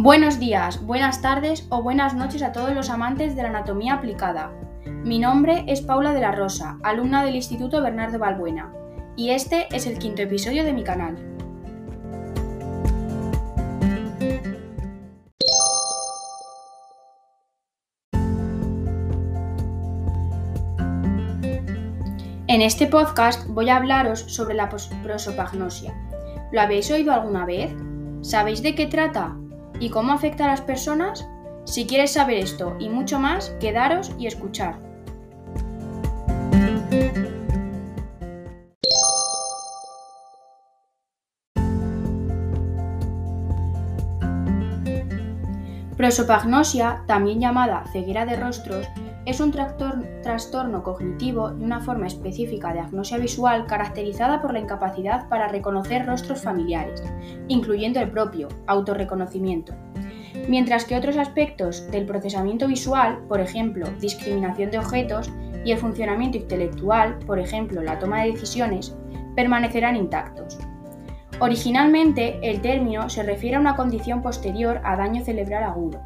Buenos días, buenas tardes o buenas noches a todos los amantes de la anatomía aplicada. Mi nombre es Paula de la Rosa, alumna del Instituto Bernardo Balbuena, y este es el quinto episodio de mi canal. En este podcast voy a hablaros sobre la prosopagnosia. ¿Lo habéis oído alguna vez? ¿Sabéis de qué trata? ¿Y cómo afecta a las personas? Si quieres saber esto y mucho más, quedaros y escuchar. Prosopagnosia, también llamada ceguera de rostros, es un trastorno cognitivo y una forma específica de agnosia visual caracterizada por la incapacidad para reconocer rostros familiares, incluyendo el propio, autorreconocimiento. Mientras que otros aspectos del procesamiento visual, por ejemplo, discriminación de objetos, y el funcionamiento intelectual, por ejemplo, la toma de decisiones, permanecerán intactos. Originalmente, el término se refiere a una condición posterior a daño cerebral agudo,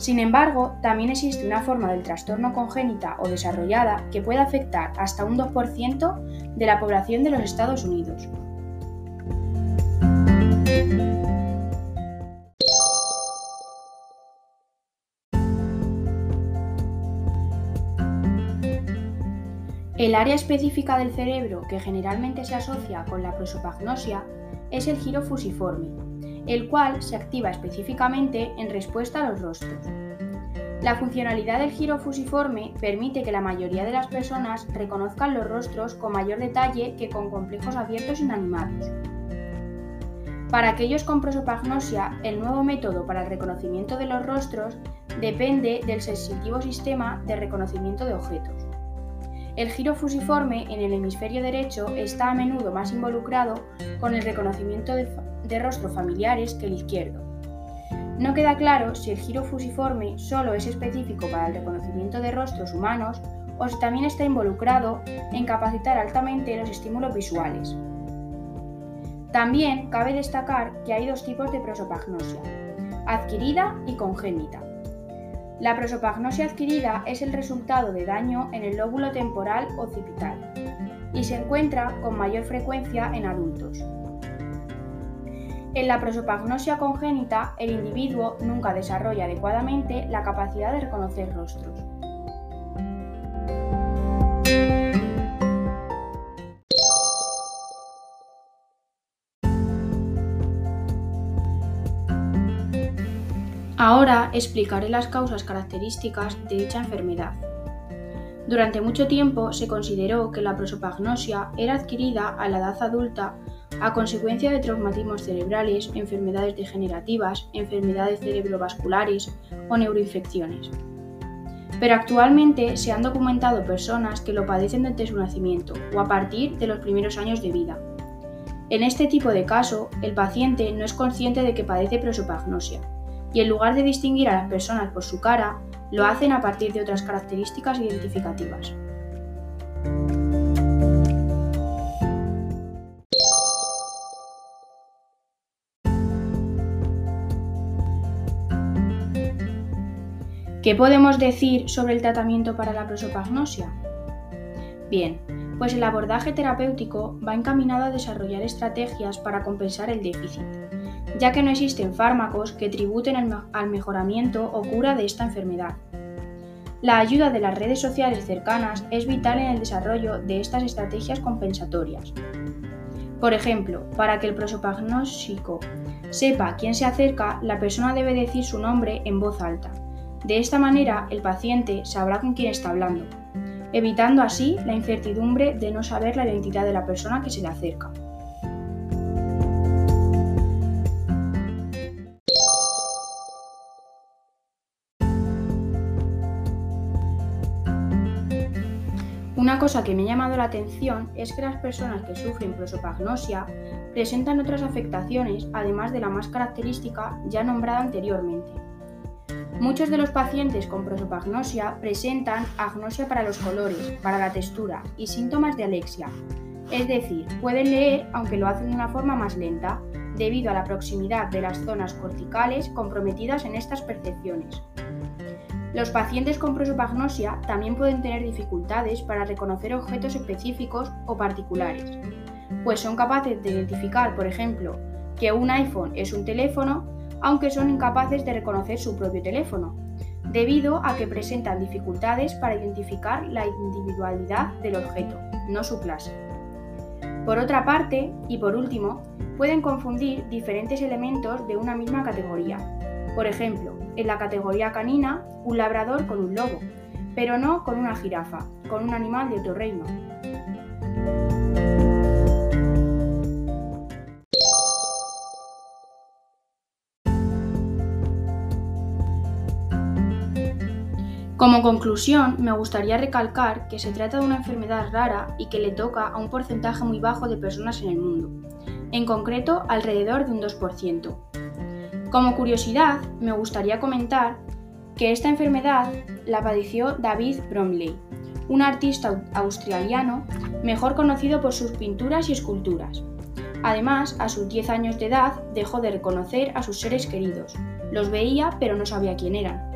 sin embargo, también existe una forma del trastorno congénita o desarrollada que puede afectar hasta un 2% de la población de los Estados Unidos. El área específica del cerebro que generalmente se asocia con la prosopagnosia es el giro fusiforme, el cual se activa específicamente en respuesta a los rostros. La funcionalidad del giro fusiforme permite que la mayoría de las personas reconozcan los rostros con mayor detalle que con complejos abiertos inanimados. Para aquellos con prosopagnosia, el nuevo método para el reconocimiento de los rostros depende del sensitivo sistema de reconocimiento de objetos. El giro fusiforme en el hemisferio derecho está a menudo más involucrado con el reconocimiento de, de rostros familiares que el izquierdo. No queda claro si el giro fusiforme solo es específico para el reconocimiento de rostros humanos o si también está involucrado en capacitar altamente los estímulos visuales. También cabe destacar que hay dos tipos de prosopagnosia, adquirida y congénita. La prosopagnosia adquirida es el resultado de daño en el lóbulo temporal occipital y se encuentra con mayor frecuencia en adultos. En la prosopagnosia congénita, el individuo nunca desarrolla adecuadamente la capacidad de reconocer rostros. Ahora explicaré las causas características de dicha enfermedad. Durante mucho tiempo se consideró que la prosopagnosia era adquirida a la edad adulta a consecuencia de traumatismos cerebrales, enfermedades degenerativas, enfermedades cerebrovasculares o neuroinfecciones. Pero actualmente se han documentado personas que lo padecen desde su nacimiento o a partir de los primeros años de vida. En este tipo de caso, el paciente no es consciente de que padece prosopagnosia y en lugar de distinguir a las personas por su cara, lo hacen a partir de otras características identificativas. ¿Qué podemos decir sobre el tratamiento para la prosopagnosia? Bien, pues el abordaje terapéutico va encaminado a desarrollar estrategias para compensar el déficit, ya que no existen fármacos que tributen al mejoramiento o cura de esta enfermedad. La ayuda de las redes sociales cercanas es vital en el desarrollo de estas estrategias compensatorias. Por ejemplo, para que el prosopagnósico sepa quién se acerca, la persona debe decir su nombre en voz alta de esta manera, el paciente sabrá con quién está hablando, evitando así la incertidumbre de no saber la identidad de la persona que se le acerca. Una cosa que me ha llamado la atención es que las personas que sufren prosopagnosia presentan otras afectaciones además de la más característica ya nombrada anteriormente, Muchos de los pacientes con prosopagnosia presentan agnosia para los colores, para la textura y síntomas de alexia. Es decir, pueden leer aunque lo hacen de una forma más lenta, debido a la proximidad de las zonas corticales comprometidas en estas percepciones. Los pacientes con prosopagnosia también pueden tener dificultades para reconocer objetos específicos o particulares, pues son capaces de identificar, por ejemplo, que un iPhone es un teléfono, aunque son incapaces de reconocer su propio teléfono, debido a que presentan dificultades para identificar la individualidad del objeto, no su clase. Por otra parte, y por último, pueden confundir diferentes elementos de una misma categoría. Por ejemplo, en la categoría canina, un labrador con un lobo, pero no con una jirafa, con un animal de otro reino. Como conclusión, me gustaría recalcar que se trata de una enfermedad rara y que le toca a un porcentaje muy bajo de personas en el mundo, en concreto alrededor de un 2%. Como curiosidad, me gustaría comentar que esta enfermedad la padeció David Bromley, un artista australiano mejor conocido por sus pinturas y esculturas. Además, a sus 10 años de edad dejó de reconocer a sus seres queridos. Los veía pero no sabía quién eran.